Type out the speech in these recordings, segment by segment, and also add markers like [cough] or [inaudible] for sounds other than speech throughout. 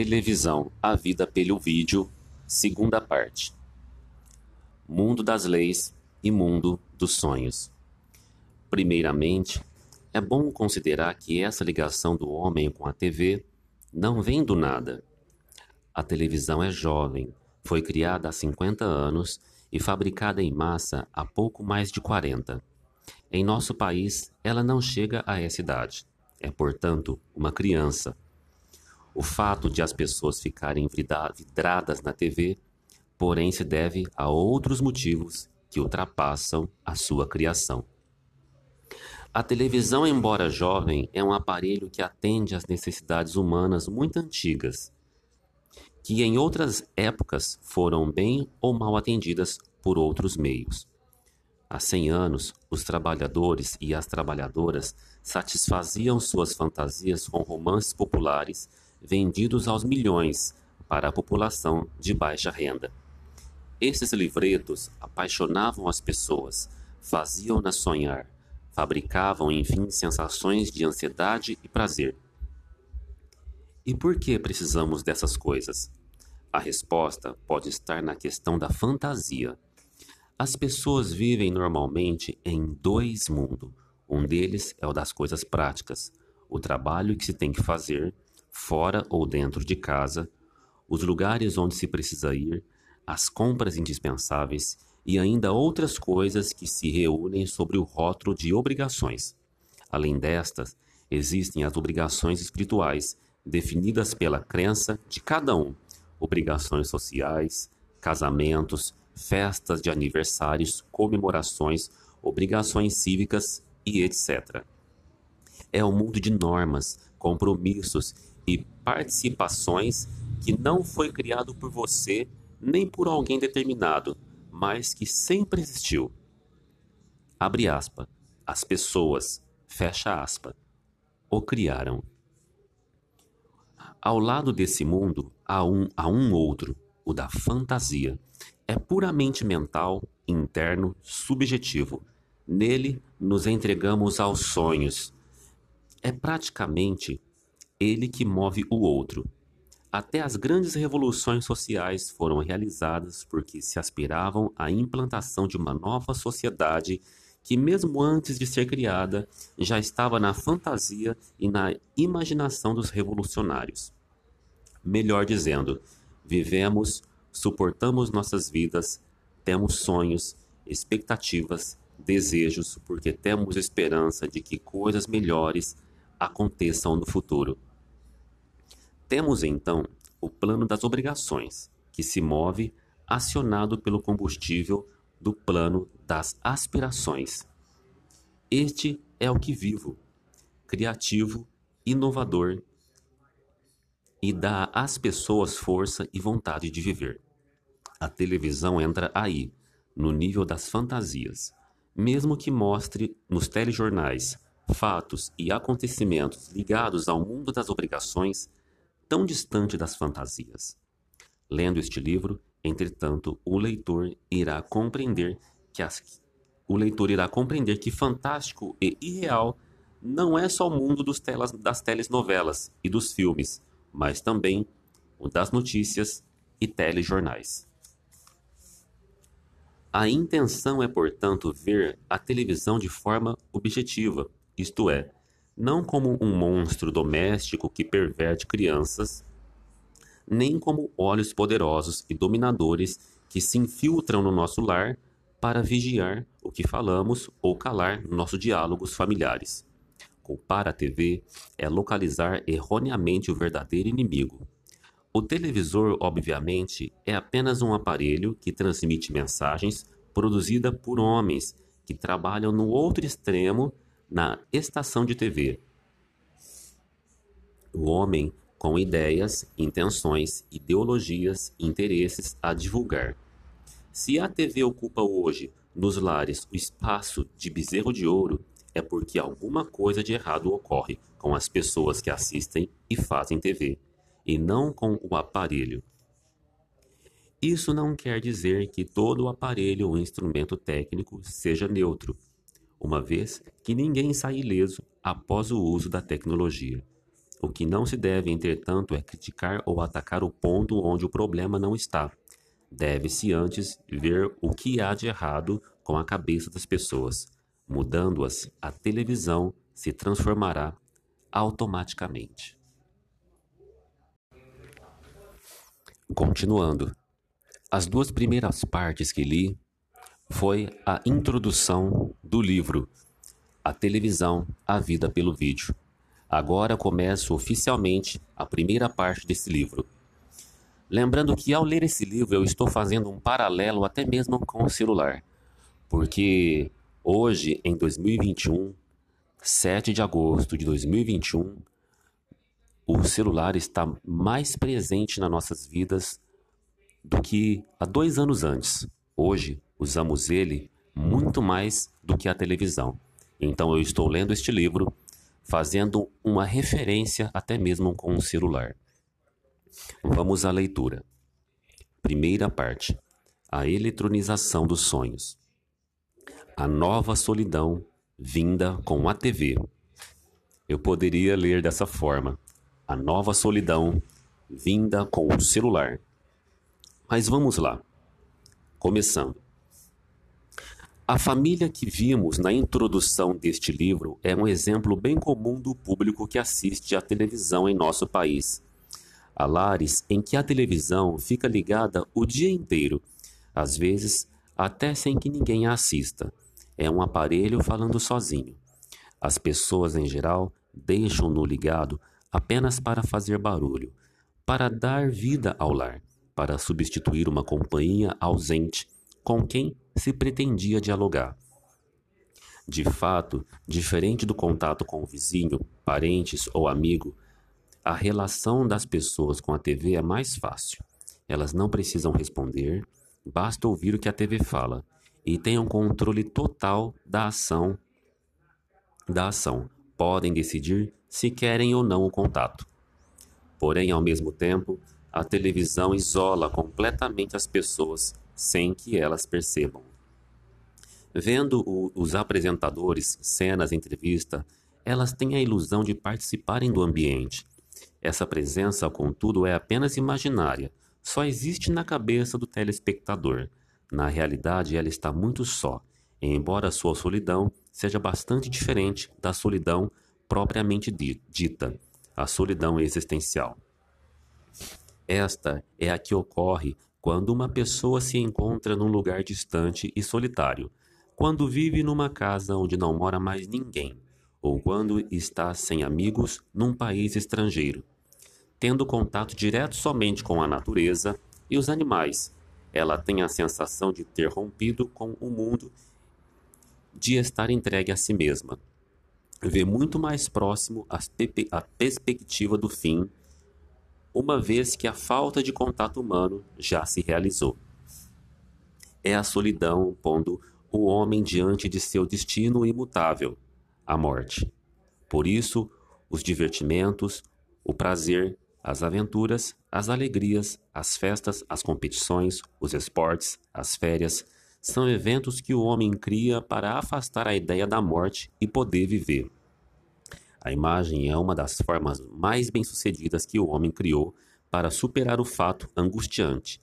Televisão, a vida pelo vídeo, segunda parte. Mundo das leis e mundo dos sonhos. Primeiramente, é bom considerar que essa ligação do homem com a TV não vem do nada. A televisão é jovem, foi criada há 50 anos e fabricada em massa há pouco mais de 40. Em nosso país, ela não chega a essa idade. É, portanto, uma criança o fato de as pessoas ficarem vidradas na TV, porém, se deve a outros motivos que ultrapassam a sua criação. A televisão, embora jovem, é um aparelho que atende às necessidades humanas muito antigas, que em outras épocas foram bem ou mal atendidas por outros meios. Há 100 anos, os trabalhadores e as trabalhadoras satisfaziam suas fantasias com romances populares vendidos aos milhões para a população de baixa renda. Esses livretos apaixonavam as pessoas, faziam-nas sonhar, fabricavam, enfim, sensações de ansiedade e prazer. E por que precisamos dessas coisas? A resposta pode estar na questão da fantasia. As pessoas vivem normalmente em dois mundos. Um deles é o das coisas práticas, o trabalho que se tem que fazer fora ou dentro de casa, os lugares onde se precisa ir, as compras indispensáveis e ainda outras coisas que se reúnem sobre o rótulo de obrigações. Além destas, existem as obrigações espirituais, definidas pela crença de cada um: obrigações sociais, casamentos, festas de aniversários, comemorações, obrigações cívicas e etc. É um mundo de normas, compromissos participações que não foi criado por você nem por alguém determinado, mas que sempre existiu. Abre aspa. As pessoas, fecha aspa, o criaram. Ao lado desse mundo há um, há um outro, o da fantasia. É puramente mental, interno, subjetivo. Nele nos entregamos aos sonhos. É praticamente ele que move o outro. Até as grandes revoluções sociais foram realizadas porque se aspiravam à implantação de uma nova sociedade que, mesmo antes de ser criada, já estava na fantasia e na imaginação dos revolucionários. Melhor dizendo, vivemos, suportamos nossas vidas, temos sonhos, expectativas, desejos, porque temos esperança de que coisas melhores aconteçam no futuro. Temos então o plano das obrigações, que se move acionado pelo combustível do plano das aspirações. Este é o que vivo, criativo, inovador e dá às pessoas força e vontade de viver. A televisão entra aí, no nível das fantasias, mesmo que mostre nos telejornais fatos e acontecimentos ligados ao mundo das obrigações tão distante das fantasias. Lendo este livro, entretanto, o leitor irá compreender que as, o leitor irá compreender que fantástico e irreal não é só o mundo dos telas, das telenovelas e dos filmes, mas também o das notícias e telejornais. A intenção é, portanto, ver a televisão de forma objetiva, isto é, não como um monstro doméstico que perverte crianças, nem como olhos poderosos e dominadores que se infiltram no nosso lar para vigiar o que falamos ou calar nossos diálogos familiares. Culpar a TV é localizar erroneamente o verdadeiro inimigo. O televisor, obviamente, é apenas um aparelho que transmite mensagens produzida por homens que trabalham no outro extremo na estação de TV. O homem com ideias, intenções, ideologias, interesses a divulgar. Se a TV ocupa hoje nos lares o espaço de bezerro de ouro, é porque alguma coisa de errado ocorre com as pessoas que assistem e fazem TV, e não com o aparelho. Isso não quer dizer que todo o aparelho ou instrumento técnico seja neutro uma vez que ninguém sai ileso após o uso da tecnologia. O que não se deve, entretanto, é criticar ou atacar o ponto onde o problema não está. Deve-se antes ver o que há de errado com a cabeça das pessoas. Mudando-as, a televisão se transformará automaticamente. Continuando, as duas primeiras partes que li foi a introdução do livro A Televisão, a Vida pelo Vídeo. Agora começo oficialmente a primeira parte desse livro. Lembrando que ao ler esse livro eu estou fazendo um paralelo até mesmo com o celular, porque hoje, em 2021, 7 de agosto de 2021, o celular está mais presente nas nossas vidas do que há dois anos antes. Hoje, usamos ele muito mais do que a televisão. Então, eu estou lendo este livro, fazendo uma referência até mesmo com o celular. Vamos à leitura. Primeira parte: A eletronização dos sonhos. A nova solidão vinda com a TV. Eu poderia ler dessa forma: A nova solidão vinda com o celular. Mas vamos lá. Começando. A família que vimos na introdução deste livro é um exemplo bem comum do público que assiste à televisão em nosso país. Há lares em que a televisão fica ligada o dia inteiro, às vezes até sem que ninguém a assista. É um aparelho falando sozinho. As pessoas, em geral, deixam-no ligado apenas para fazer barulho, para dar vida ao lar, para substituir uma companhia ausente com quem se pretendia dialogar. De fato, diferente do contato com o vizinho, parentes ou amigo, a relação das pessoas com a TV é mais fácil. Elas não precisam responder, basta ouvir o que a TV fala e um controle total da ação da ação. Podem decidir se querem ou não o contato. Porém, ao mesmo tempo, a televisão isola completamente as pessoas sem que elas percebam. Vendo o, os apresentadores, cenas, entrevista, elas têm a ilusão de participarem do ambiente. Essa presença, contudo, é apenas imaginária, só existe na cabeça do telespectador. Na realidade, ela está muito só, embora sua solidão seja bastante diferente da solidão propriamente dita, a solidão existencial. Esta é a que ocorre quando uma pessoa se encontra num lugar distante e solitário, quando vive numa casa onde não mora mais ninguém, ou quando está sem amigos num país estrangeiro, tendo contato direto somente com a natureza e os animais, ela tem a sensação de ter rompido com o mundo, de estar entregue a si mesma. Vê muito mais próximo a perspectiva do fim uma vez que a falta de contato humano já se realizou. É a solidão pondo o homem diante de seu destino imutável, a morte. Por isso, os divertimentos, o prazer, as aventuras, as alegrias, as festas, as competições, os esportes, as férias, são eventos que o homem cria para afastar a ideia da morte e poder viver. A imagem é uma das formas mais bem-sucedidas que o homem criou para superar o fato angustiante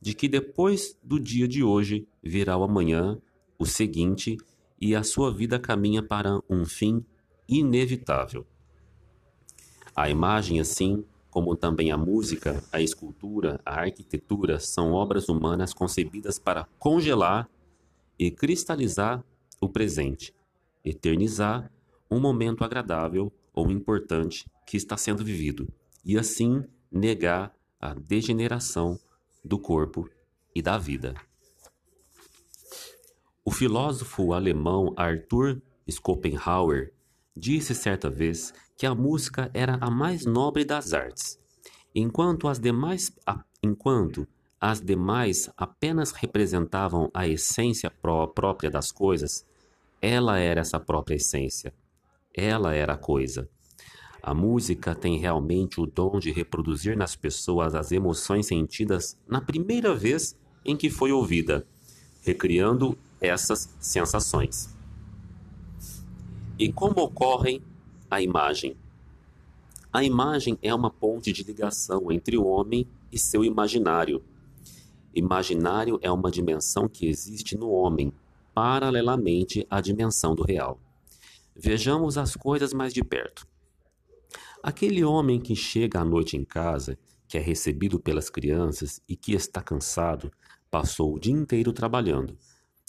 de que depois do dia de hoje virá o amanhã, o seguinte, e a sua vida caminha para um fim inevitável. A imagem, assim como também a música, a escultura, a arquitetura, são obras humanas concebidas para congelar e cristalizar o presente, eternizar um momento agradável ou importante que está sendo vivido, e assim negar a degeneração do corpo e da vida. O filósofo alemão Arthur Schopenhauer disse certa vez que a música era a mais nobre das artes, enquanto as demais, enquanto as demais apenas representavam a essência pró própria das coisas, ela era essa própria essência. Ela era a coisa. A música tem realmente o dom de reproduzir nas pessoas as emoções sentidas na primeira vez em que foi ouvida, recriando essas sensações. E como ocorre a imagem? A imagem é uma ponte de ligação entre o homem e seu imaginário. Imaginário é uma dimensão que existe no homem, paralelamente à dimensão do real. Vejamos as coisas mais de perto. Aquele homem que chega à noite em casa, que é recebido pelas crianças e que está cansado, passou o dia inteiro trabalhando.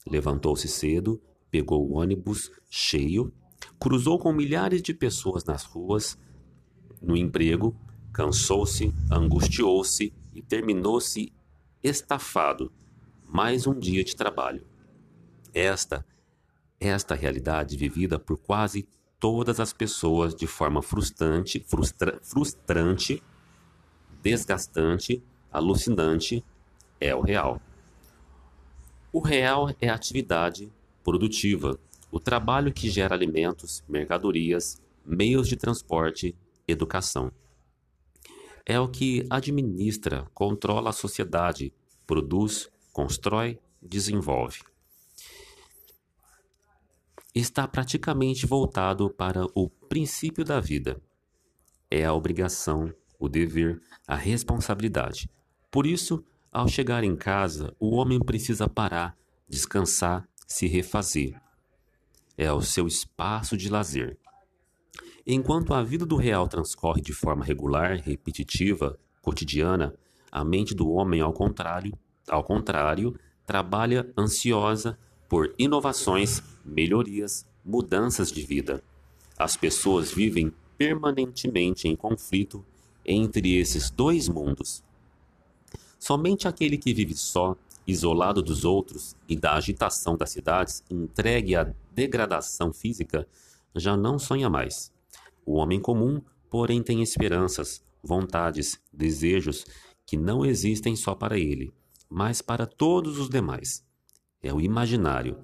Levantou-se cedo, pegou o ônibus cheio, cruzou com milhares de pessoas nas ruas, no emprego, cansou-se, angustiou-se e terminou-se estafado. Mais um dia de trabalho. Esta, esta realidade vivida por quase todas as pessoas de forma frustrante, frustra, frustrante, desgastante, alucinante, é o real. O real é a atividade produtiva, o trabalho que gera alimentos, mercadorias, meios de transporte, educação. É o que administra, controla a sociedade, produz, constrói, desenvolve. Está praticamente voltado para o princípio da vida. É a obrigação, o dever, a responsabilidade. Por isso, ao chegar em casa, o homem precisa parar, descansar, se refazer. É o seu espaço de lazer. Enquanto a vida do real transcorre de forma regular, repetitiva, cotidiana, a mente do homem, ao contrário, ao contrário, trabalha ansiosa por inovações, melhorias, mudanças de vida. As pessoas vivem permanentemente em conflito entre esses dois mundos. Somente aquele que vive só, isolado dos outros e da agitação das cidades, entregue à degradação física, já não sonha mais. O homem comum, porém, tem esperanças, vontades, desejos que não existem só para ele, mas para todos os demais. É o imaginário.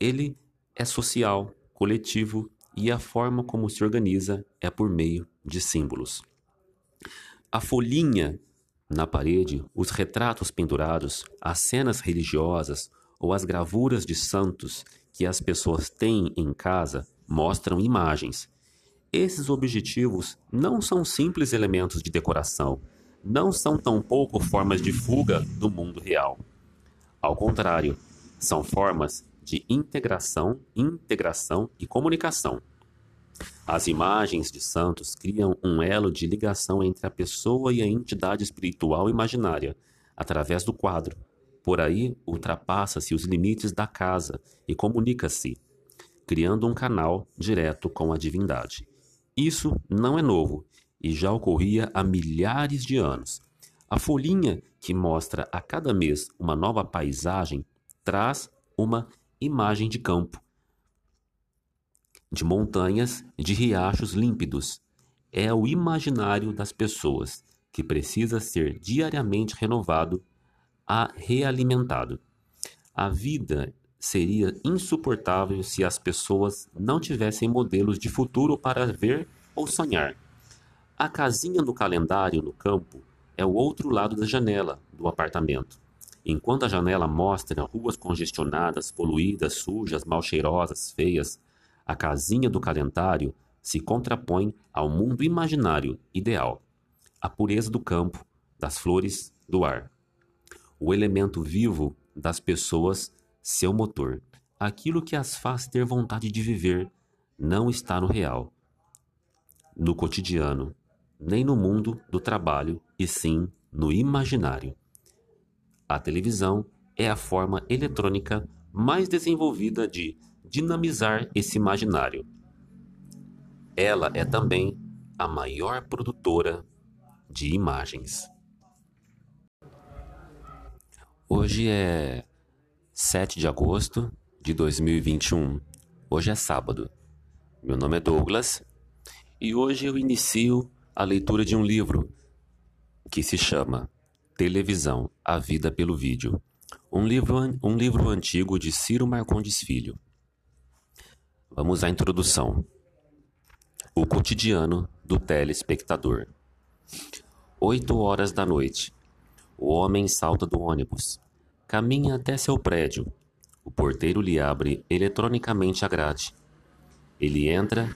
Ele é social, coletivo e a forma como se organiza é por meio de símbolos. A folhinha na parede, os retratos pendurados, as cenas religiosas ou as gravuras de santos que as pessoas têm em casa mostram imagens esses objetivos não são simples elementos de decoração, não são tampouco formas de fuga do mundo real. Ao contrário, são formas de integração, integração e comunicação. As imagens de santos criam um elo de ligação entre a pessoa e a entidade espiritual imaginária, através do quadro. Por aí ultrapassa-se os limites da casa e comunica-se, criando um canal direto com a divindade. Isso não é novo e já ocorria há milhares de anos. A folhinha, que mostra a cada mês uma nova paisagem, traz uma imagem de campo, de montanhas, de riachos límpidos. É o imaginário das pessoas que precisa ser diariamente renovado, a realimentado. A vida seria insuportável se as pessoas não tivessem modelos de futuro para ver ou sonhar. A casinha no calendário no campo é o outro lado da janela do apartamento. Enquanto a janela mostra ruas congestionadas, poluídas, sujas, mal cheirosas, feias, a casinha do calendário se contrapõe ao mundo imaginário ideal, a pureza do campo, das flores, do ar. O elemento vivo das pessoas seu motor. Aquilo que as faz ter vontade de viver não está no real, no cotidiano, nem no mundo do trabalho, e sim no imaginário. A televisão é a forma eletrônica mais desenvolvida de dinamizar esse imaginário. Ela é também a maior produtora de imagens. Hoje é 7 de agosto de 2021. Hoje é sábado. Meu nome é Douglas e hoje eu inicio a leitura de um livro que se chama Televisão: A Vida pelo Vídeo. Um livro, um livro antigo de Ciro Marcondes Filho. Vamos à introdução. O cotidiano do telespectador. Oito horas da noite. O homem salta do ônibus Caminha até seu prédio. O porteiro lhe abre eletronicamente a grade. Ele entra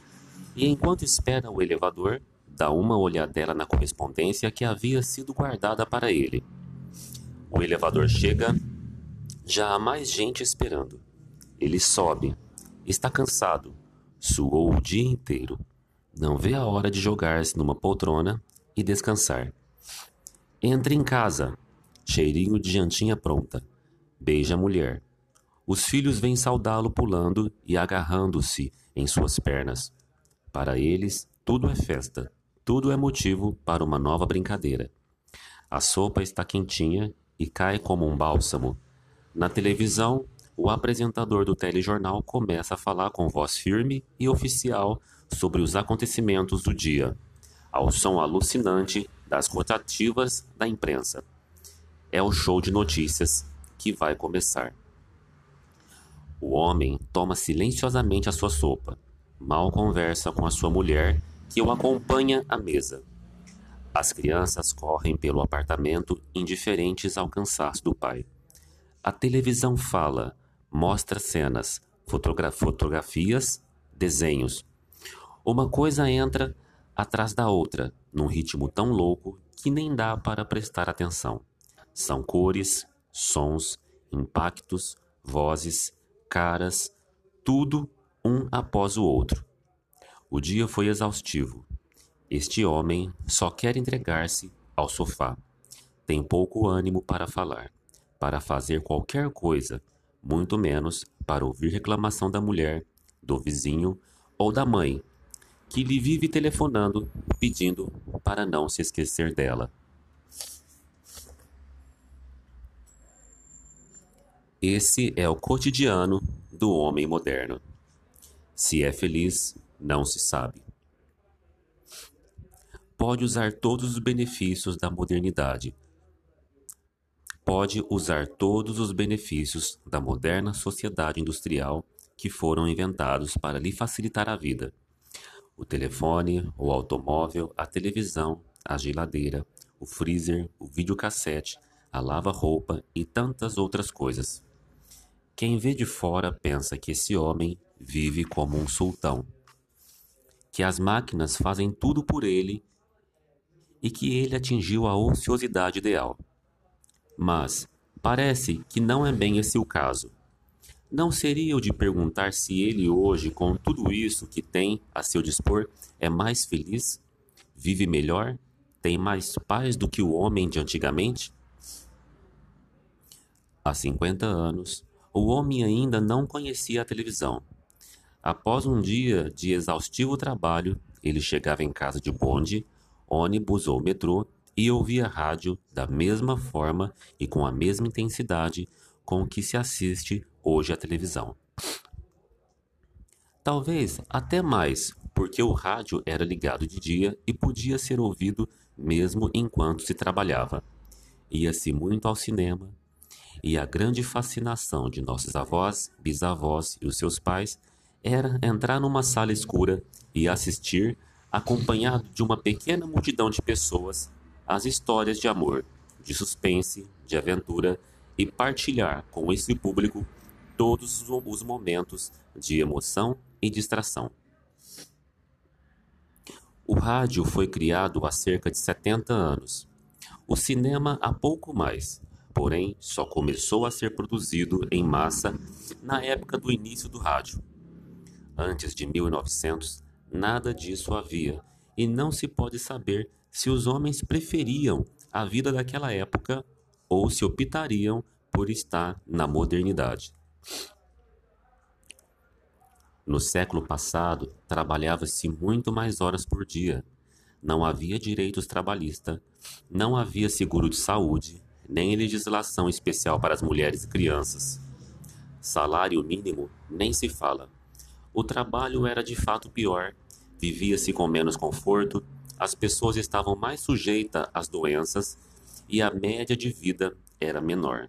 e, enquanto espera o elevador, dá uma olhadela na correspondência que havia sido guardada para ele. O elevador chega, já há mais gente esperando. Ele sobe, está cansado, suou o dia inteiro. Não vê a hora de jogar-se numa poltrona e descansar. Entra em casa, cheirinho de jantinha pronta. Beija a mulher. Os filhos vêm saudá-lo pulando e agarrando-se em suas pernas. Para eles, tudo é festa, tudo é motivo para uma nova brincadeira. A sopa está quentinha e cai como um bálsamo. Na televisão, o apresentador do telejornal começa a falar com voz firme e oficial sobre os acontecimentos do dia, ao som alucinante das rotativas da imprensa. É o show de notícias que vai começar. O homem toma silenciosamente a sua sopa, mal conversa com a sua mulher que o acompanha à mesa. As crianças correm pelo apartamento indiferentes ao cansaço do pai. A televisão fala, mostra cenas, fotogra fotografias, desenhos. Uma coisa entra atrás da outra, num ritmo tão louco que nem dá para prestar atenção. São cores, sons, impactos, vozes, caras, tudo um após o outro. O dia foi exaustivo. Este homem só quer entregar-se ao sofá. Tem pouco ânimo para falar, para fazer qualquer coisa, muito menos para ouvir reclamação da mulher, do vizinho ou da mãe, que lhe vive telefonando pedindo para não se esquecer dela. Esse é o cotidiano do homem moderno. Se é feliz, não se sabe. Pode usar todos os benefícios da modernidade. Pode usar todos os benefícios da moderna sociedade industrial que foram inventados para lhe facilitar a vida. O telefone, o automóvel, a televisão, a geladeira, o freezer, o videocassete, a lava-roupa e tantas outras coisas. Quem vê de fora pensa que esse homem vive como um sultão que as máquinas fazem tudo por ele e que ele atingiu a ociosidade ideal. Mas parece que não é bem esse o caso. Não seria o de perguntar se ele hoje, com tudo isso que tem a seu dispor, é mais feliz? Vive melhor? Tem mais paz do que o homem de antigamente? Há 50 anos, o homem ainda não conhecia a televisão Após um dia de exaustivo trabalho, ele chegava em casa de bonde, ônibus ou metrô e ouvia rádio da mesma forma e com a mesma intensidade com que se assiste hoje à televisão. Talvez até mais, porque o rádio era ligado de dia e podia ser ouvido mesmo enquanto se trabalhava. Ia-se muito ao cinema, e a grande fascinação de nossos avós, bisavós e os seus pais era entrar numa sala escura e assistir, acompanhado de uma pequena multidão de pessoas, as histórias de amor, de suspense, de aventura e partilhar com esse público todos os momentos de emoção e distração. O rádio foi criado há cerca de 70 anos. O cinema há pouco mais, porém só começou a ser produzido em massa na época do início do rádio. Antes de 1900, nada disso havia, e não se pode saber se os homens preferiam a vida daquela época ou se optariam por estar na modernidade. No século passado, trabalhava-se muito mais horas por dia. Não havia direitos trabalhistas, não havia seguro de saúde, nem legislação especial para as mulheres e crianças. Salário mínimo nem se fala. O trabalho era de fato pior, vivia-se com menos conforto, as pessoas estavam mais sujeitas às doenças e a média de vida era menor.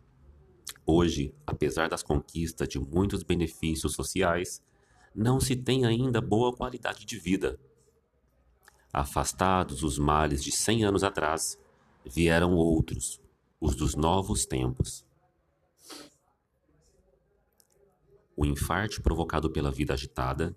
Hoje, apesar das conquistas de muitos benefícios sociais, não se tem ainda boa qualidade de vida. Afastados os males de cem anos atrás, vieram outros, os dos novos tempos. O infarto provocado pela vida agitada,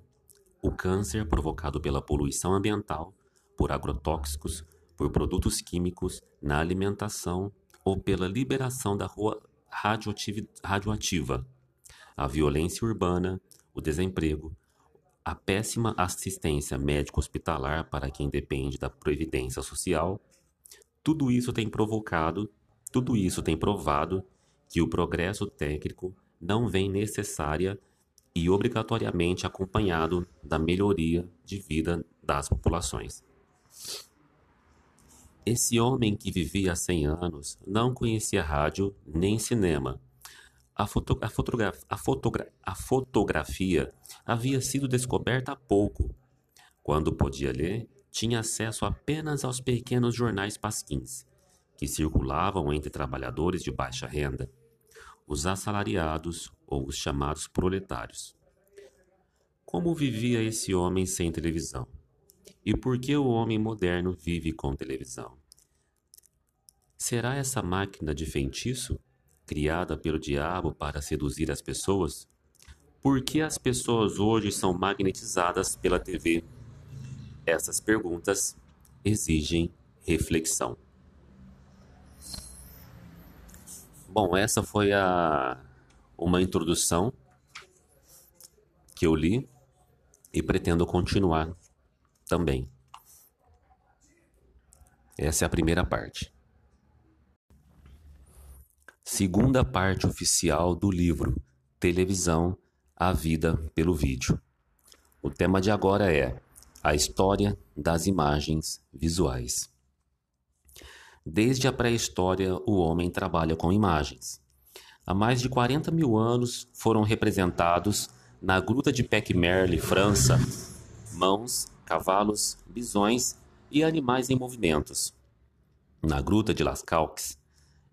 o câncer provocado pela poluição ambiental, por agrotóxicos, por produtos químicos na alimentação ou pela liberação da rua radioativa, a violência urbana, o desemprego, a péssima assistência médico-hospitalar para quem depende da previdência social, tudo isso tem provocado, tudo isso tem provado que o progresso técnico não vem necessária e obrigatoriamente acompanhado da melhoria de vida das populações. Esse homem que vivia há 100 anos não conhecia rádio nem cinema. A, foto, a, a, fotogra, a fotografia havia sido descoberta há pouco. Quando podia ler, tinha acesso apenas aos pequenos jornais pasquins, que circulavam entre trabalhadores de baixa renda os assalariados ou os chamados proletários. Como vivia esse homem sem televisão? E por que o homem moderno vive com televisão? Será essa máquina de feitiço, criada pelo diabo para seduzir as pessoas? Por que as pessoas hoje são magnetizadas pela TV? Essas perguntas exigem reflexão. Bom, essa foi a uma introdução que eu li e pretendo continuar também. Essa é a primeira parte. Segunda parte oficial do livro Televisão, a vida pelo vídeo. O tema de agora é a história das imagens visuais. Desde a pré-história, o homem trabalha com imagens. Há mais de 40 mil anos foram representados na Gruta de Pecmerle, França, mãos, cavalos, bisões e animais em movimentos. Na Gruta de Las Calques,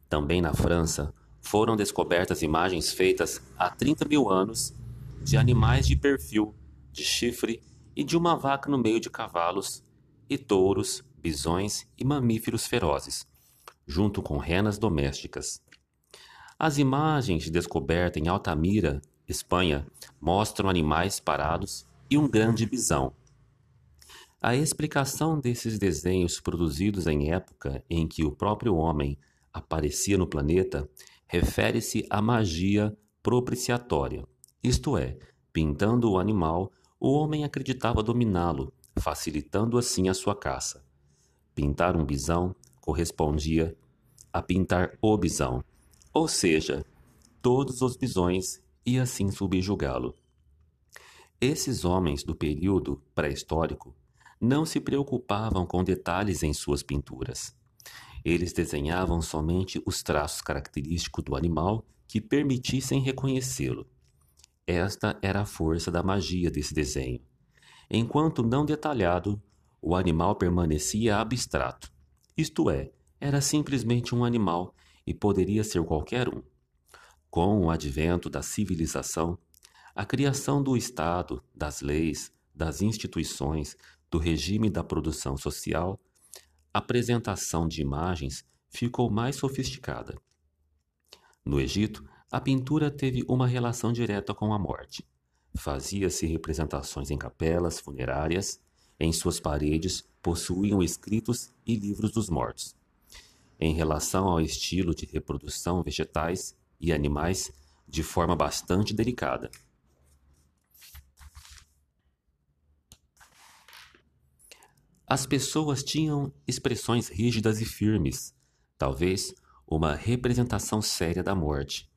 também na França, foram descobertas imagens feitas há 30 mil anos de animais de perfil, de chifre e de uma vaca no meio de cavalos e touros bisões e mamíferos ferozes, junto com renas domésticas. As imagens de descoberta em Altamira, Espanha, mostram animais parados e um grande bisão. A explicação desses desenhos produzidos em época em que o próprio homem aparecia no planeta refere-se à magia propiciatória, isto é, pintando o animal, o homem acreditava dominá-lo, facilitando assim a sua caça. Pintar um bisão correspondia a pintar o bisão, ou seja, todos os bisões e assim subjugá-lo. Esses homens do período pré-histórico não se preocupavam com detalhes em suas pinturas. Eles desenhavam somente os traços característicos do animal que permitissem reconhecê-lo. Esta era a força da magia desse desenho. Enquanto não detalhado, o animal permanecia abstrato, isto é, era simplesmente um animal e poderia ser qualquer um. Com o advento da civilização, a criação do Estado, das leis, das instituições, do regime da produção social, a apresentação de imagens ficou mais sofisticada. No Egito, a pintura teve uma relação direta com a morte. Fazia-se representações em capelas funerárias em suas paredes possuíam escritos e livros dos mortos. Em relação ao estilo de reprodução vegetais e animais, de forma bastante delicada. As pessoas tinham expressões rígidas e firmes, talvez uma representação séria da morte,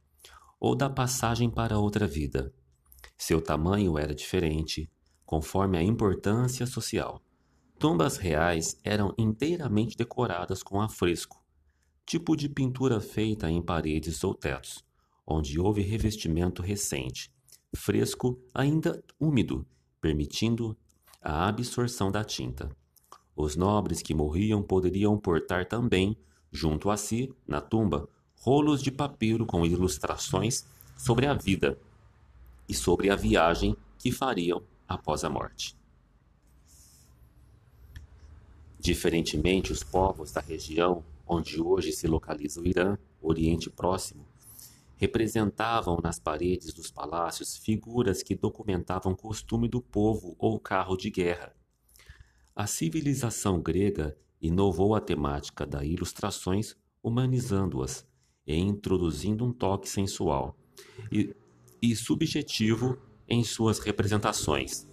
ou da passagem para outra vida. Seu tamanho era diferente, conforme a importância social. Tumbas reais eram inteiramente decoradas com afresco, tipo de pintura feita em paredes ou tetos, onde houve revestimento recente, fresco ainda úmido, permitindo a absorção da tinta. Os nobres que morriam poderiam portar também, junto a si, na tumba, rolos de papiro com ilustrações sobre a vida e sobre a viagem que fariam após a morte. Diferentemente, os povos da região onde hoje se localiza o Irã, Oriente Próximo, representavam nas paredes dos palácios figuras que documentavam costume do povo ou carro de guerra. A civilização grega inovou a temática das ilustrações, humanizando-as e introduzindo um toque sensual e, e subjetivo em suas representações.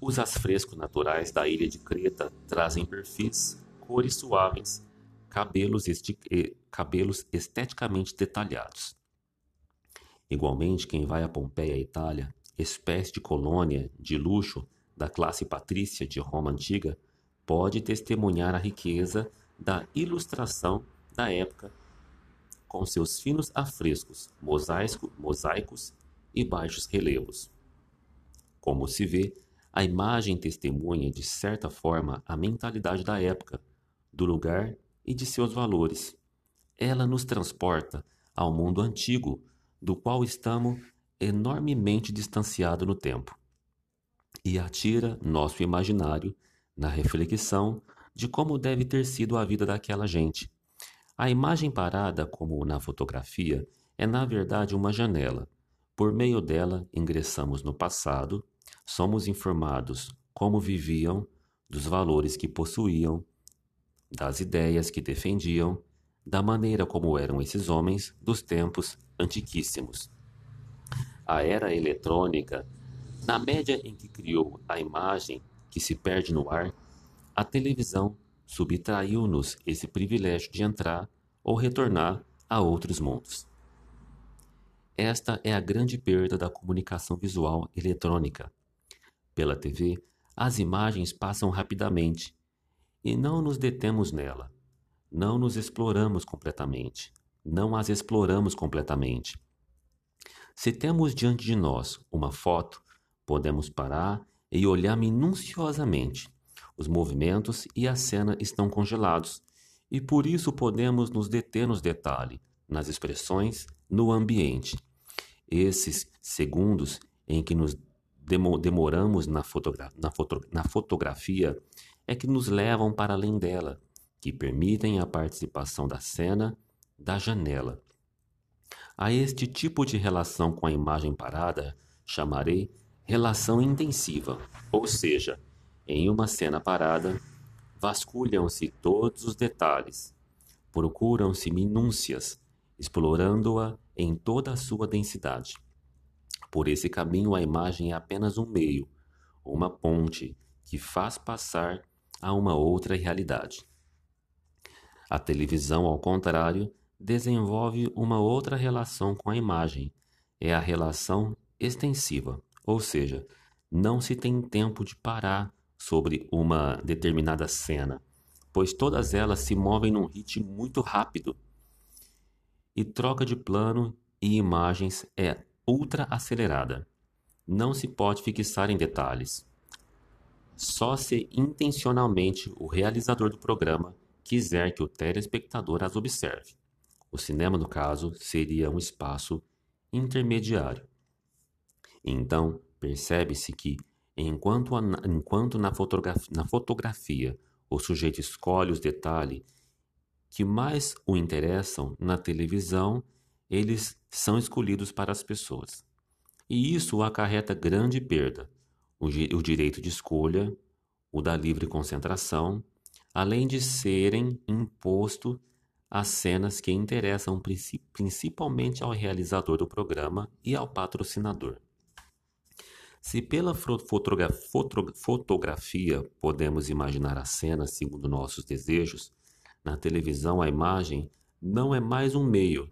Os afrescos naturais da ilha de Creta trazem perfis, cores suaves, cabelos, cabelos esteticamente detalhados. Igualmente, quem vai a Pompeia, Itália, espécie de colônia de luxo da classe patrícia de Roma antiga, pode testemunhar a riqueza da ilustração da época com seus finos afrescos, mosaico, mosaicos e baixos relevos. Como se vê, a imagem testemunha, de certa forma, a mentalidade da época, do lugar e de seus valores. Ela nos transporta ao mundo antigo, do qual estamos enormemente distanciados no tempo, e atira nosso imaginário na reflexão de como deve ter sido a vida daquela gente. A imagem parada, como na fotografia, é na verdade uma janela. Por meio dela, ingressamos no passado, somos informados como viviam, dos valores que possuíam, das ideias que defendiam, da maneira como eram esses homens dos tempos antiquíssimos. A era eletrônica, na média em que criou a imagem que se perde no ar, a televisão subtraiu-nos esse privilégio de entrar ou retornar a outros mundos. Esta é a grande perda da comunicação visual eletrônica. Pela TV, as imagens passam rapidamente e não nos detemos nela. Não nos exploramos completamente. Não as exploramos completamente. Se temos diante de nós uma foto, podemos parar e olhar minuciosamente. Os movimentos e a cena estão congelados, e por isso podemos nos deter nos detalhes, nas expressões, no ambiente. Esses segundos em que nos demoramos na, fotogra na, foto na fotografia é que nos levam para além dela, que permitem a participação da cena da janela. A este tipo de relação com a imagem parada chamarei relação intensiva, ou seja, em uma cena parada, vasculham-se todos os detalhes, procuram-se minúcias, explorando-a em toda a sua densidade. Por esse caminho, a imagem é apenas um meio, uma ponte que faz passar a uma outra realidade. A televisão, ao contrário, desenvolve uma outra relação com a imagem. É a relação extensiva, ou seja, não se tem tempo de parar sobre uma determinada cena, pois todas elas se movem num ritmo muito rápido. E troca de plano e imagens é ultra acelerada. Não se pode fixar em detalhes. Só se intencionalmente o realizador do programa quiser que o telespectador as observe. O cinema, no caso, seria um espaço intermediário. Então, percebe-se que, enquanto, a, enquanto na, fotografia, na fotografia o sujeito escolhe os detalhes que mais o interessam na televisão, eles são escolhidos para as pessoas. E isso acarreta grande perda, o, o direito de escolha, o da livre concentração, além de serem imposto as cenas que interessam principalmente ao realizador do programa e ao patrocinador. Se pela fotogra fotografia podemos imaginar a cena segundo nossos desejos, na televisão a imagem não é mais um meio,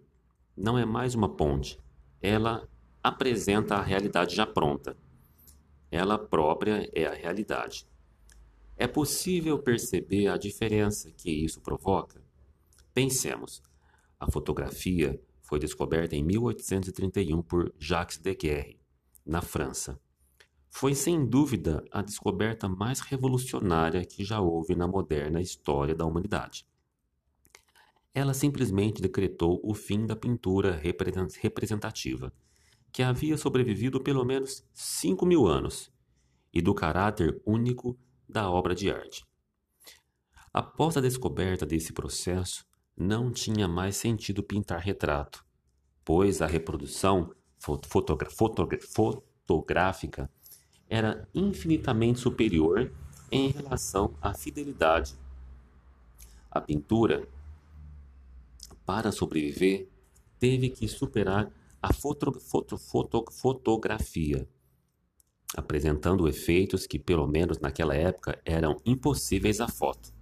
não é mais uma ponte. Ela apresenta a realidade já pronta. Ela própria é a realidade. É possível perceber a diferença que isso provoca? Pensemos. A fotografia foi descoberta em 1831 por Jacques Daguerre, na França. Foi sem dúvida a descoberta mais revolucionária que já houve na moderna história da humanidade. Ela simplesmente decretou o fim da pintura representativa, que havia sobrevivido pelo menos cinco mil anos, e do caráter único da obra de arte. Após a descoberta desse processo, não tinha mais sentido pintar retrato, pois a reprodução fotogra fotogra fotográfica era infinitamente superior em relação à fidelidade. A pintura, para sobreviver, teve que superar a foto, foto, foto, fotografia, apresentando efeitos que, pelo menos naquela época, eram impossíveis à foto.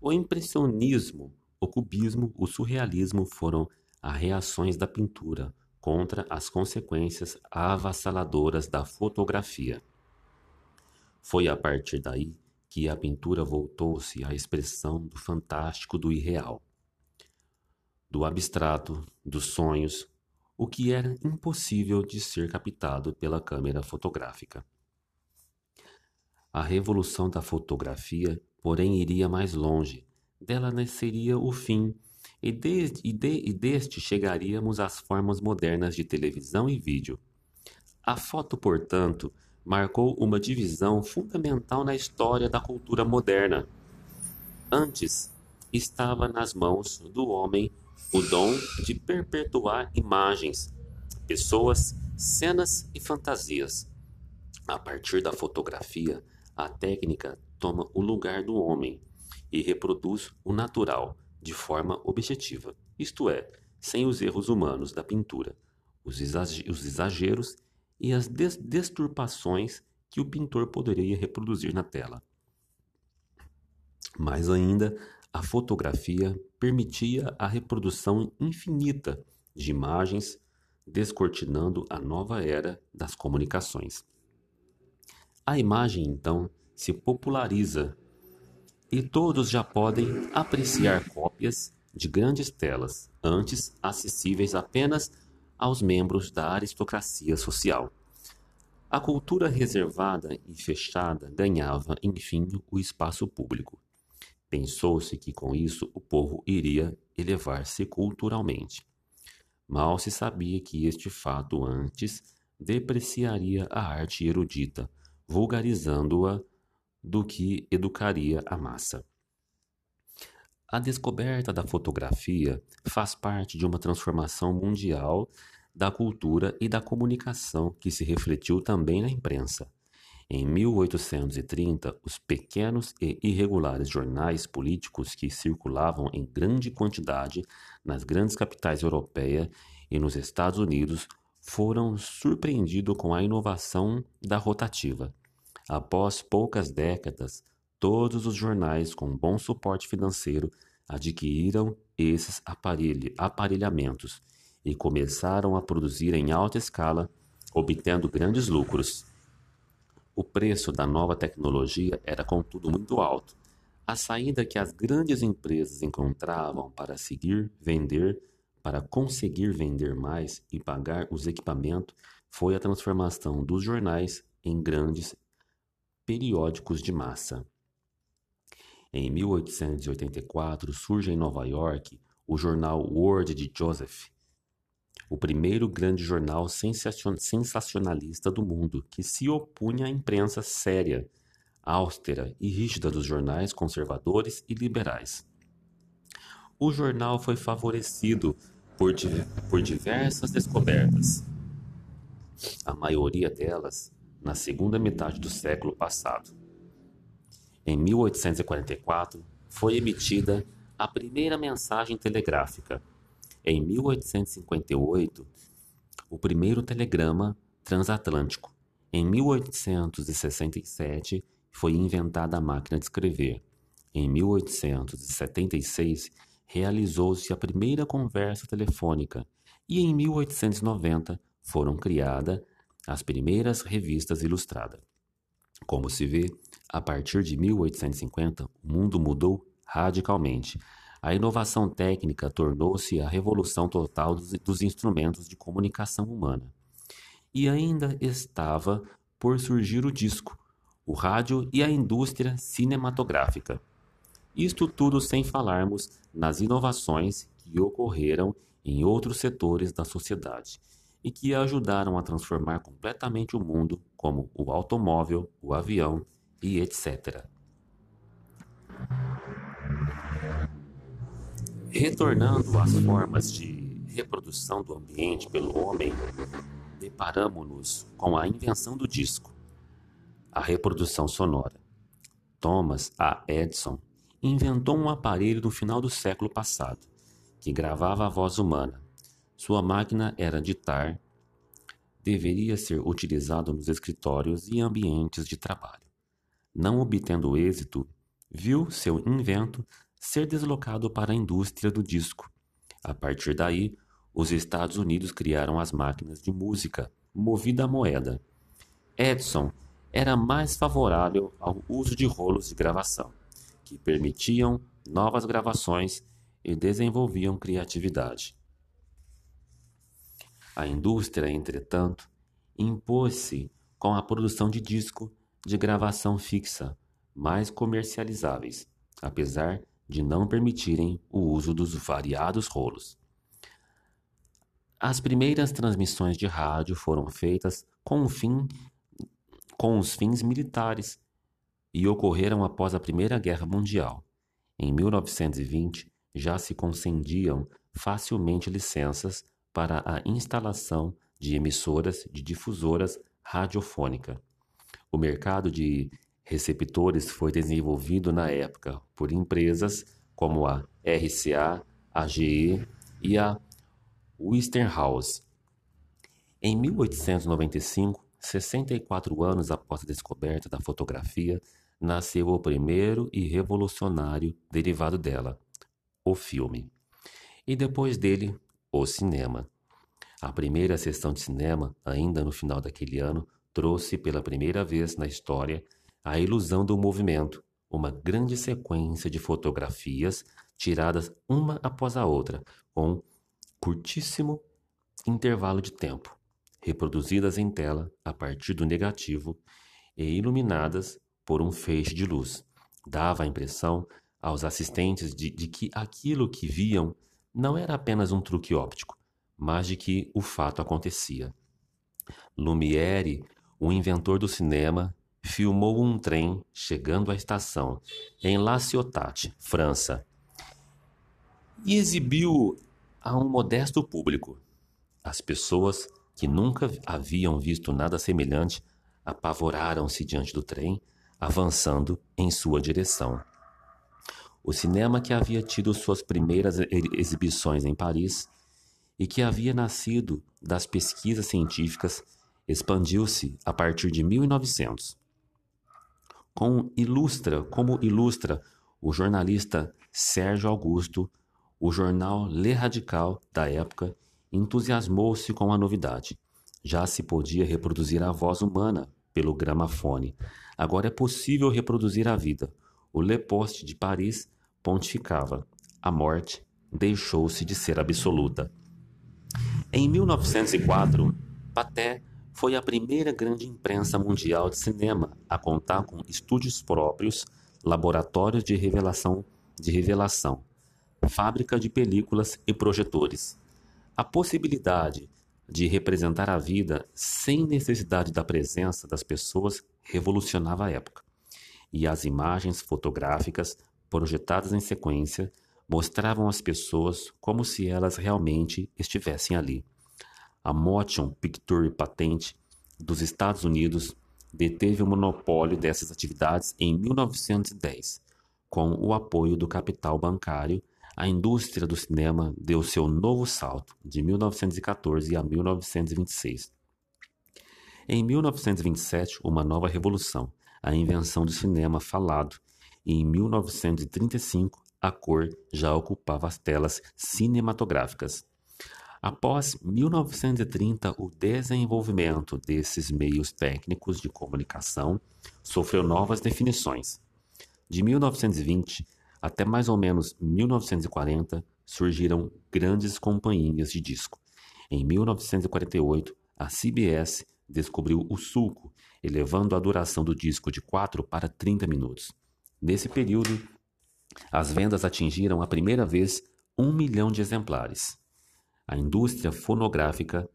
O impressionismo, o cubismo, o surrealismo foram as reações da pintura contra as consequências avassaladoras da fotografia. Foi a partir daí que a pintura voltou-se à expressão do fantástico do irreal, do abstrato, dos sonhos, o que era impossível de ser captado pela câmera fotográfica. A revolução da fotografia, porém, iria mais longe. Dela nasceria o fim, e, desde, e, de, e deste chegaríamos às formas modernas de televisão e vídeo. A foto, portanto, marcou uma divisão fundamental na história da cultura moderna. Antes, estava nas mãos do homem o dom de perpetuar imagens, pessoas, cenas e fantasias. A partir da fotografia, a técnica toma o lugar do homem e reproduz o natural de forma objetiva, isto é, sem os erros humanos da pintura, os exageros e as desturpações que o pintor poderia reproduzir na tela. Mais ainda, a fotografia permitia a reprodução infinita de imagens, descortinando a nova era das comunicações. A imagem, então, se populariza e todos já podem apreciar cópias de grandes telas, antes acessíveis apenas aos membros da aristocracia social. A cultura reservada e fechada ganhava, enfim, o espaço público. Pensou-se que com isso o povo iria elevar-se culturalmente. Mal se sabia que este fato antes depreciaria a arte erudita, vulgarizando-a do que educaria a massa. A descoberta da fotografia faz parte de uma transformação mundial da cultura e da comunicação que se refletiu também na imprensa. Em 1830, os pequenos e irregulares jornais políticos que circulavam em grande quantidade nas grandes capitais europeias e nos Estados Unidos foram surpreendidos com a inovação da rotativa. Após poucas décadas, todos os jornais com bom suporte financeiro adquiriram esses aparelhamentos e começaram a produzir em alta escala, obtendo grandes lucros. O preço da nova tecnologia era, contudo, muito alto. A saída que as grandes empresas encontravam para seguir vender, para conseguir vender mais e pagar os equipamentos, foi a transformação dos jornais em grandes periódicos de massa. Em 1884 surge em Nova York o jornal World de Joseph, o primeiro grande jornal sensacionalista do mundo, que se opunha à imprensa séria, austera e rígida dos jornais conservadores e liberais. O jornal foi favorecido por, por diversas descobertas, a maioria delas na segunda metade do século passado. Em 1844, foi emitida a primeira mensagem telegráfica. Em 1858, o primeiro telegrama transatlântico. Em 1867, foi inventada a máquina de escrever. Em 1876, realizou-se a primeira conversa telefônica e em 1890 foram criadas as primeiras revistas ilustradas. Como se vê, a partir de 1850, o mundo mudou radicalmente. A inovação técnica tornou-se a revolução total dos, dos instrumentos de comunicação humana. E ainda estava por surgir o disco, o rádio e a indústria cinematográfica. Isto tudo sem falarmos nas inovações que ocorreram em outros setores da sociedade e que ajudaram a transformar completamente o mundo, como o automóvel, o avião e etc. Retornando às formas de reprodução do ambiente pelo homem, deparamos-nos com a invenção do disco. a reprodução sonora. Thomas A. Edison inventou um aparelho no final do século passado que gravava a voz humana. Sua máquina era ditar, deveria ser utilizado nos escritórios e ambientes de trabalho. Não obtendo êxito, viu seu invento ser deslocado para a indústria do disco. A partir daí, os Estados Unidos criaram as máquinas de música movida a moeda. Edison era mais favorável ao uso de rolos de gravação, que permitiam novas gravações e desenvolviam criatividade. A indústria, entretanto, impôs-se com a produção de disco de gravação fixa, mais comercializáveis, apesar de não permitirem o uso dos variados rolos. As primeiras transmissões de rádio foram feitas com, fim, com os fins militares e ocorreram após a Primeira Guerra Mundial. Em 1920, já se concediam facilmente licenças para a instalação de emissoras de difusoras radiofônica. O mercado de receptores foi desenvolvido na época por empresas como a RCA, a GE e a Westinghouse. Em 1895, 64 anos após a descoberta da fotografia, nasceu o primeiro e revolucionário derivado dela, o filme. E depois dele, o cinema. A primeira sessão de cinema, ainda no final daquele ano, trouxe pela primeira vez na história a ilusão do movimento, uma grande sequência de fotografias tiradas uma após a outra, com curtíssimo intervalo de tempo, reproduzidas em tela a partir do negativo e iluminadas por um feixe de luz. Dava a impressão aos assistentes de, de que aquilo que viam não era apenas um truque óptico, mas de que o fato acontecia. Lumière, o inventor do cinema, filmou um trem chegando à estação em La Ciotat, França, e exibiu a um modesto público. As pessoas que nunca haviam visto nada semelhante apavoraram-se diante do trem, avançando em sua direção. O cinema que havia tido suas primeiras exibições em Paris e que havia nascido das pesquisas científicas expandiu-se a partir de 1900. Com ilustra, como ilustra o jornalista Sérgio Augusto, o jornal Le Radical da época entusiasmou-se com a novidade. Já se podia reproduzir a voz humana pelo gramafone. Agora é possível reproduzir a vida. O Le Poste de Paris pontificava: a morte deixou-se de ser absoluta. Em 1904, Paté foi a primeira grande imprensa mundial de cinema a contar com estúdios próprios, laboratórios de revelação, de revelação, fábrica de películas e projetores. A possibilidade de representar a vida sem necessidade da presença das pessoas revolucionava a época. E as imagens fotográficas projetadas em sequência, mostravam as pessoas como se elas realmente estivessem ali. A Motion Picture Patent dos Estados Unidos deteve o monopólio dessas atividades em 1910. Com o apoio do capital bancário, a indústria do cinema deu seu novo salto de 1914 a 1926. Em 1927, uma nova revolução, a invenção do cinema falado, e em 1935 a cor já ocupava as telas cinematográficas. Após 1930, o desenvolvimento desses meios técnicos de comunicação sofreu novas definições. De 1920 até mais ou menos 1940, surgiram grandes companhias de disco. Em 1948, a CBS descobriu o sulco, elevando a duração do disco de 4 para 30 minutos. Nesse período, as vendas atingiram a primeira vez um milhão de exemplares. A indústria fonográfica,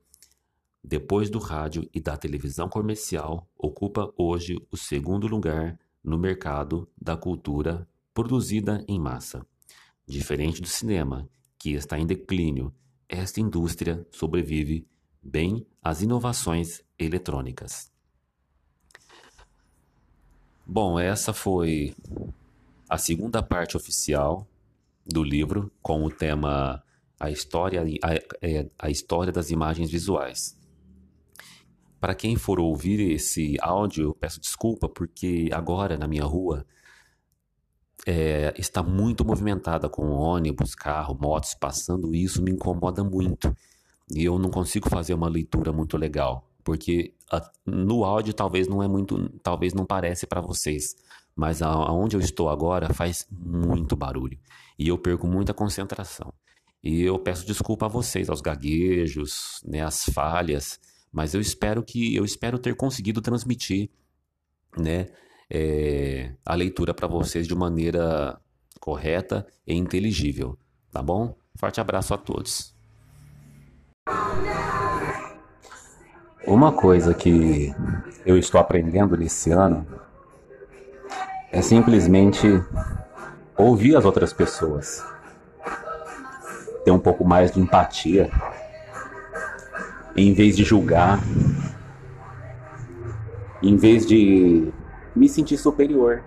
depois do rádio e da televisão comercial, ocupa hoje o segundo lugar no mercado da cultura produzida em massa. Diferente do cinema, que está em declínio, esta indústria sobrevive bem às inovações eletrônicas. Bom, essa foi a segunda parte oficial do livro com o tema a história, a, é, a história das imagens visuais. Para quem for ouvir esse áudio, peço desculpa porque agora na minha rua é, está muito movimentada com ônibus, carro, motos passando e isso me incomoda muito. E eu não consigo fazer uma leitura muito legal, porque a, no áudio talvez não é muito, talvez não parece para vocês, mas aonde eu estou agora faz muito barulho e eu perco muita concentração. E eu peço desculpa a vocês, aos gaguejos, né, às falhas, mas eu espero que eu espero ter conseguido transmitir, né, é, a leitura para vocês de maneira correta e inteligível, tá bom? Forte abraço a todos. Uma coisa que eu estou aprendendo nesse ano é simplesmente ouvir as outras pessoas, ter um pouco mais de empatia, em vez de julgar, em vez de me sentir superior.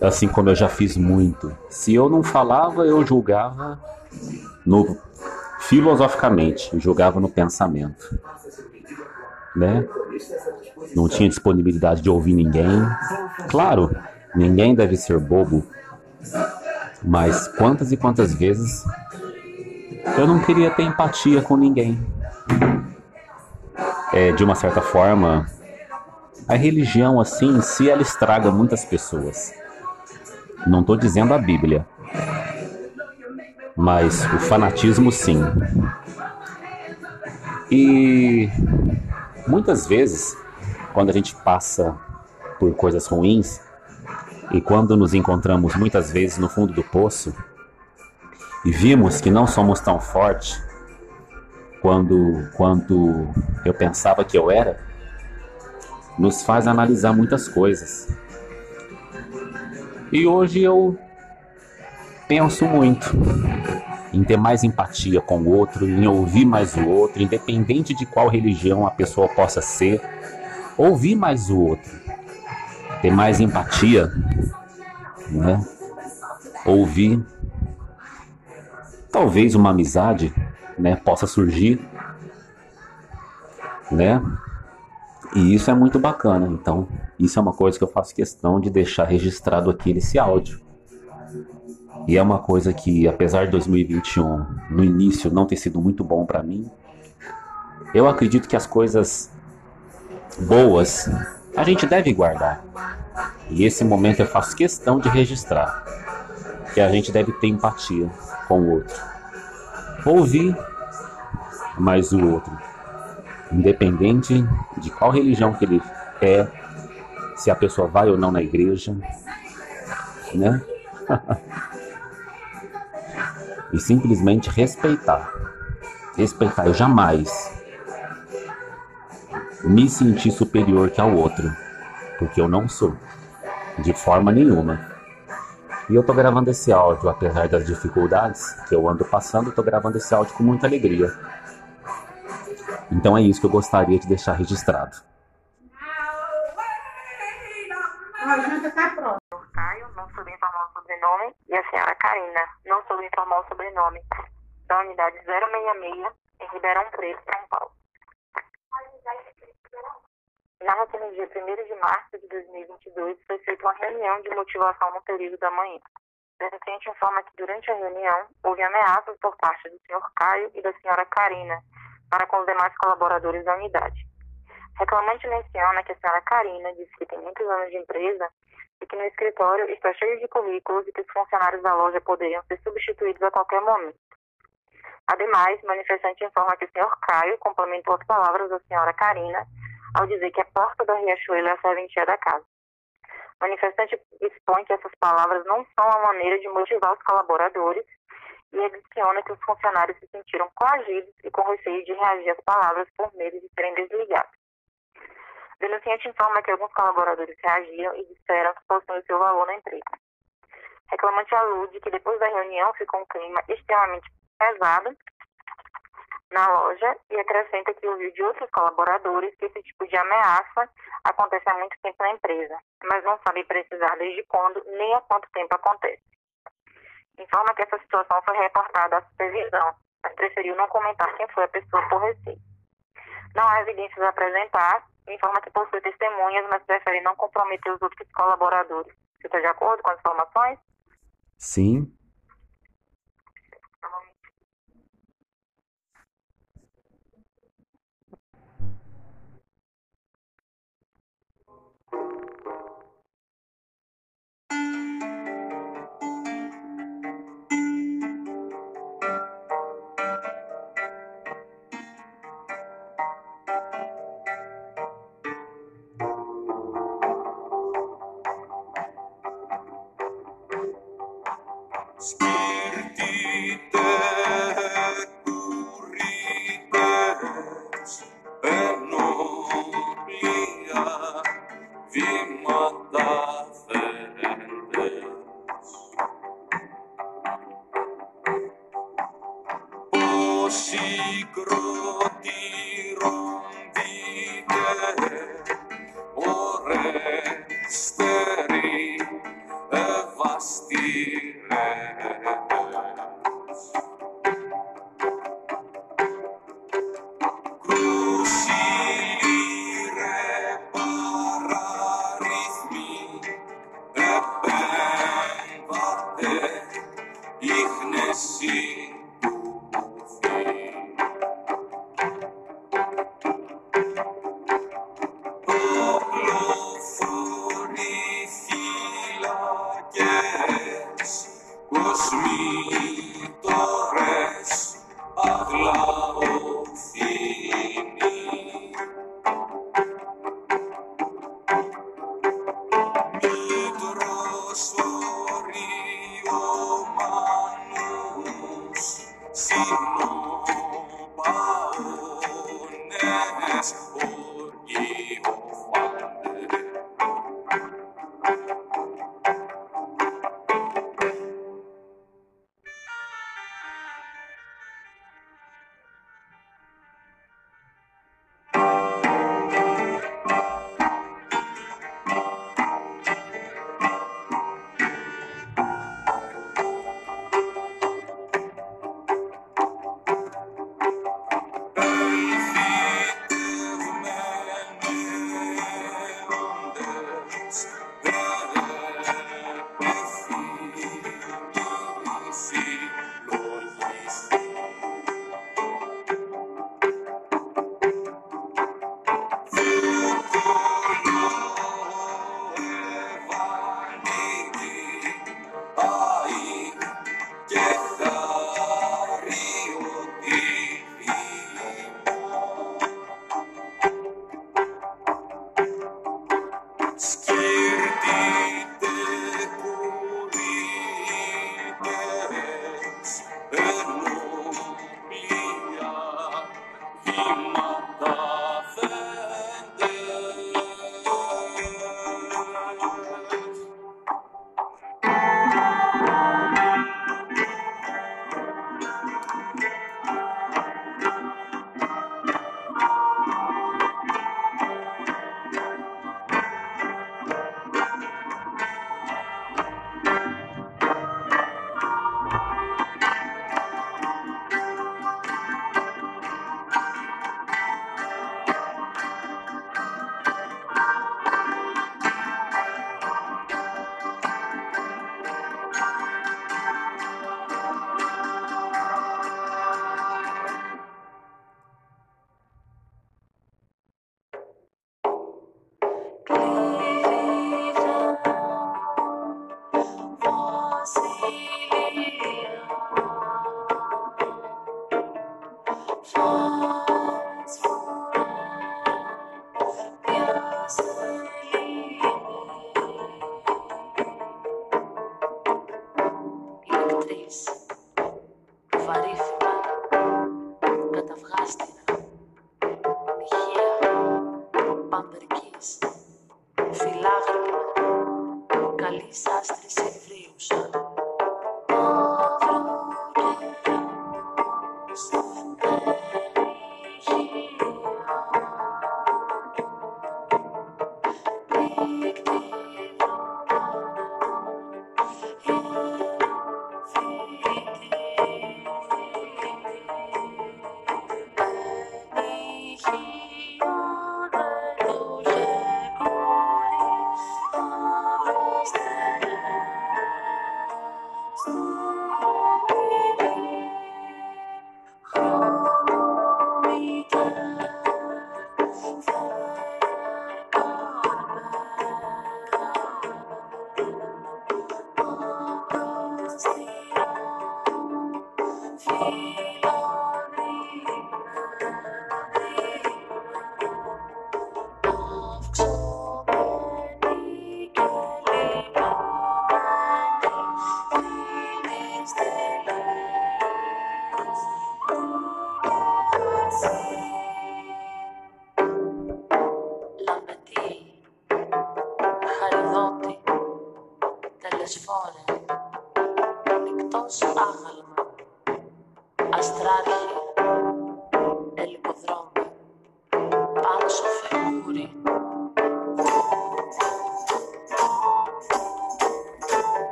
Assim como eu já fiz muito. Se eu não falava, eu julgava no filosoficamente, julgava no pensamento, né? Não tinha disponibilidade de ouvir ninguém. Claro, ninguém deve ser bobo, mas quantas e quantas vezes eu não queria ter empatia com ninguém. É, de uma certa forma, a religião, assim, em si, ela estraga muitas pessoas. Não estou dizendo a Bíblia, mas o fanatismo, sim. E muitas vezes, quando a gente passa por coisas ruins, e quando nos encontramos muitas vezes no fundo do poço e vimos que não somos tão fortes quando quanto eu pensava que eu era, nos faz analisar muitas coisas. E hoje eu penso muito em ter mais empatia com o outro, em ouvir mais o outro, independente de qual religião a pessoa possa ser, ouvir mais o outro ter mais empatia, né? Ouvir. Talvez uma amizade, né, possa surgir, né? E isso é muito bacana. Então, isso é uma coisa que eu faço questão de deixar registrado aqui nesse áudio. E é uma coisa que, apesar de 2021 no início não ter sido muito bom para mim, eu acredito que as coisas boas a gente deve guardar. E esse momento eu faço questão de registrar. Que a gente deve ter empatia com o outro. Ouvir mais o outro. Independente de qual religião que ele é, se a pessoa vai ou não na igreja, né? [laughs] e simplesmente respeitar. Respeitar. Eu jamais me sentir superior que ao outro, porque eu não sou, de forma nenhuma. E eu tô gravando esse áudio, apesar das dificuldades que eu ando passando, eu tô gravando esse áudio com muita alegria. Então é isso que eu gostaria de deixar registrado. Caio, não soube informar o sobrenome, e a senhora Karina, não soube informar o sobrenome, da unidade 066, em Ribeirão Preto, São Paulo. Narra-se no dia 1 de março de 2022 foi feita uma reunião de motivação no período da manhã. O denunciante informa que durante a reunião houve ameaças por parte do Sr. Caio e da Sra. Karina para com os demais colaboradores da unidade. Reclamante menciona que a Sra. Karina disse que tem muitos anos de empresa e que no escritório está cheio de currículos e que os funcionários da loja poderiam ser substituídos a qualquer momento. Ademais, o manifestante informa que o Sr. Caio complementou as palavras da Sra. Karina ao dizer que a porta da Riachuelo é a serventia da casa. O manifestante expõe que essas palavras não são a maneira de motivar os colaboradores e adiciona que os funcionários se sentiram coagidos e com receio de reagir às palavras por medo de serem desligados. O denunciante informa que alguns colaboradores reagiram e disseram que possuem seu valor na empresa. Reclamante alude que depois da reunião ficou um clima extremamente pesado na loja e acrescenta que ouviu de outros colaboradores que esse tipo de ameaça acontece há muito tempo na empresa, mas não sabe precisar desde quando nem há quanto tempo acontece. Informa que essa situação foi reportada à supervisão, mas preferiu não comentar quem foi a pessoa por receio. Não há evidências a apresentar, informa que possui testemunhas, mas prefere não comprometer os outros colaboradores. Você está de acordo com as informações? Sim, lost. París.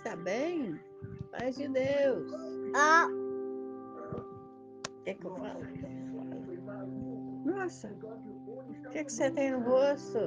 Está bem? Paz de Deus. Ah, O que, que eu falo? Nossa, o que, que você tem no rosto?